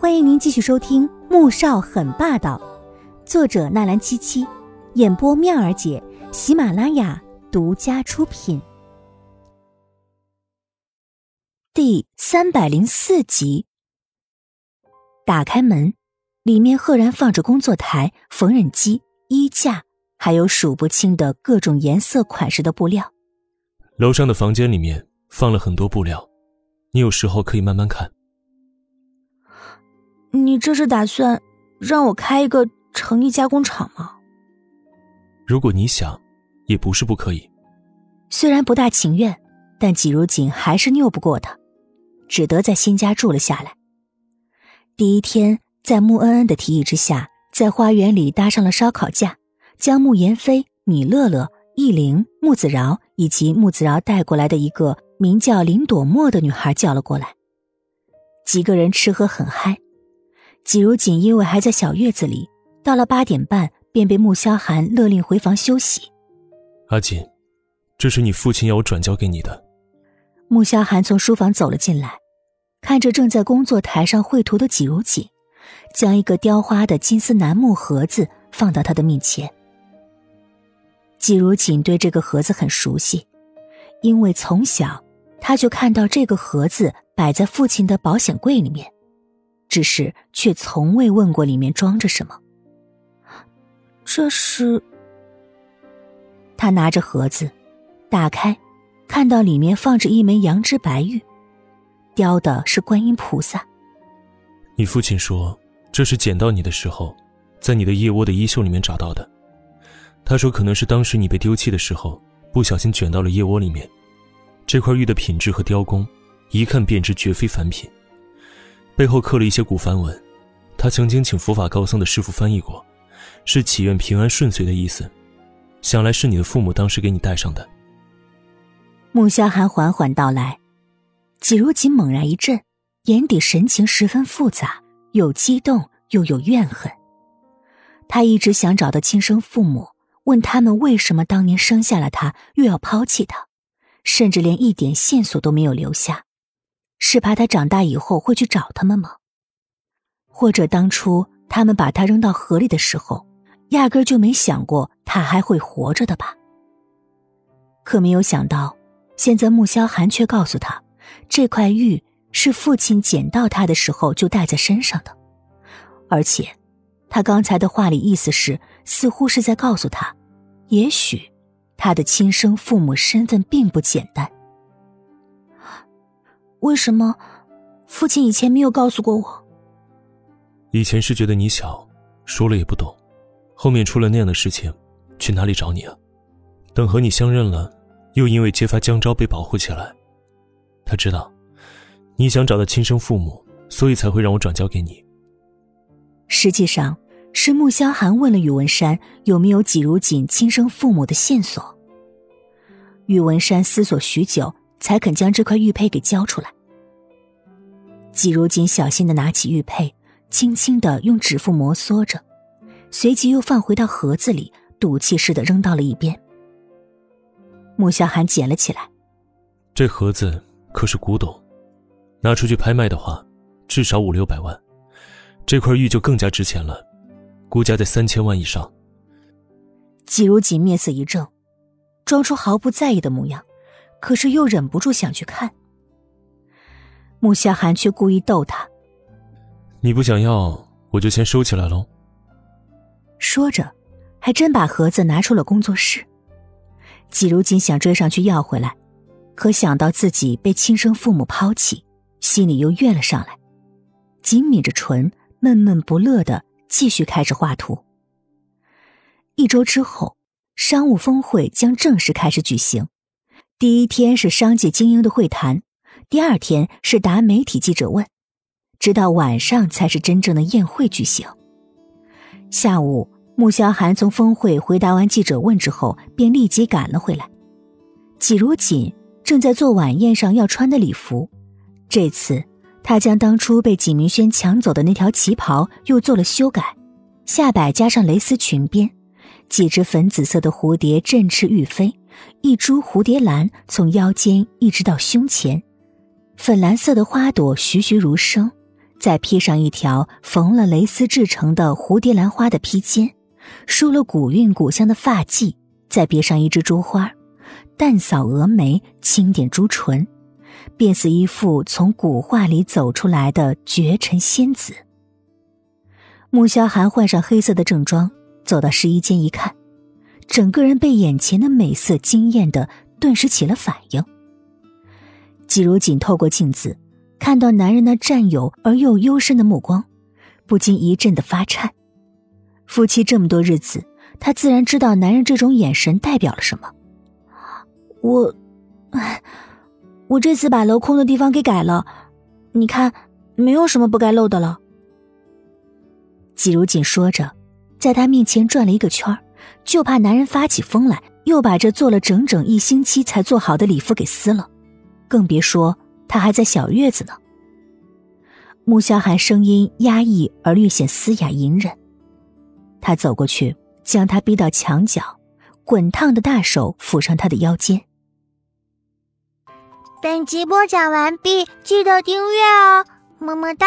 欢迎您继续收听《穆少很霸道》，作者纳兰七七，演播妙儿姐，喜马拉雅独家出品。第三百零四集。打开门，里面赫然放着工作台、缝纫机、衣架，还有数不清的各种颜色、款式的布料。楼上的房间里面放了很多布料，你有时候可以慢慢看。你这是打算让我开一个成衣加工厂吗？如果你想，也不是不可以。虽然不大情愿，但季如锦还是拗不过他，只得在新家住了下来。第一天，在穆恩恩的提议之下，在花园里搭上了烧烤架，将穆言飞、米乐乐、易灵、穆子饶以及穆子饶带过来的一个名叫林朵墨的女孩叫了过来。几个人吃喝很嗨。季如锦因为还在小月子里，到了八点半便被穆萧寒勒令回房休息。阿锦，这是你父亲要我转交给你的。穆萧寒从书房走了进来，看着正在工作台上绘图的季如锦，将一个雕花的金丝楠木盒子放到他的面前。季如锦对这个盒子很熟悉，因为从小他就看到这个盒子摆在父亲的保险柜里面。只是却从未问过里面装着什么。这是他拿着盒子，打开，看到里面放着一枚羊脂白玉，雕的是观音菩萨。你父亲说这是捡到你的时候，在你的腋窝的衣袖里面找到的。他说可能是当时你被丢弃的时候不小心卷到了腋窝里面。这块玉的品质和雕工，一看便知绝非凡品。背后刻了一些古梵文，他曾经请佛法高僧的师傅翻译过，是祈愿平安顺遂的意思。想来是你的父母当时给你带上的。穆萧寒缓缓道来，季如锦猛然一震，眼底神情十分复杂，有激动又有怨恨。他一直想找到亲生父母，问他们为什么当年生下了他又要抛弃他，甚至连一点线索都没有留下。是怕他长大以后会去找他们吗？或者当初他们把他扔到河里的时候，压根就没想过他还会活着的吧？可没有想到，现在穆萧寒却告诉他，这块玉是父亲捡到他的时候就带在身上的，而且，他刚才的话里意思是，似乎是在告诉他，也许，他的亲生父母身份并不简单。为什么父亲以前没有告诉过我？以前是觉得你小，说了也不懂。后面出了那样的事情，去哪里找你啊？等和你相认了，又因为揭发江昭被保护起来。他知道你想找到亲生父母，所以才会让我转交给你。实际上是穆萧寒问了宇文山有没有季如锦亲生父母的线索。宇文山思索许久。才肯将这块玉佩给交出来。季如锦小心的拿起玉佩，轻轻的用指腹摩挲着，随即又放回到盒子里，赌气似的扔到了一边。穆萧寒捡了起来，这盒子可是古董，拿出去拍卖的话，至少五六百万，这块玉就更加值钱了，估价在三千万以上。季如锦面色一正，装出毫不在意的模样。可是又忍不住想去看，穆夏寒却故意逗他：“你不想要，我就先收起来喽。”说着，还真把盒子拿出了工作室。季如锦想追上去要回来，可想到自己被亲生父母抛弃，心里又怨了上来，紧抿着唇，闷闷不乐的继续开始画图。一周之后，商务峰会将正式开始举行。第一天是商界精英的会谈，第二天是答媒体记者问，直到晚上才是真正的宴会举行。下午，穆萧寒从峰会回答完记者问之后，便立即赶了回来。季如锦正在做晚宴上要穿的礼服，这次他将当初被季明轩抢走的那条旗袍又做了修改，下摆加上蕾丝裙边，几只粉紫色的蝴蝶振翅欲飞。一株蝴蝶兰从腰间一直到胸前，粉蓝色的花朵栩栩如生，再披上一条缝了蕾丝制成的蝴蝶兰花的披肩，梳了古韵古香的发髻，再别上一支珠花，淡扫蛾眉，轻点朱唇，便似一副从古画里走出来的绝尘仙子。穆萧寒换上黑色的正装，走到试衣间一看，整个人被眼前的美色惊艳的，顿时起了反应。季如锦透过镜子，看到男人那占有而又幽深的目光，不禁一阵的发颤。夫妻这么多日子，他自然知道男人这种眼神代表了什么。我，我这次把镂空的地方给改了，你看，没有什么不该露的了。季如锦说着，在他面前转了一个圈就怕男人发起疯来，又把这做了整整一星期才做好的礼服给撕了，更别说他还在小月子呢。穆萧寒声音压抑而略显嘶哑隐忍，他走过去，将他逼到墙角，滚烫的大手抚上他的腰间。本集播讲完毕，记得订阅哦，么么哒。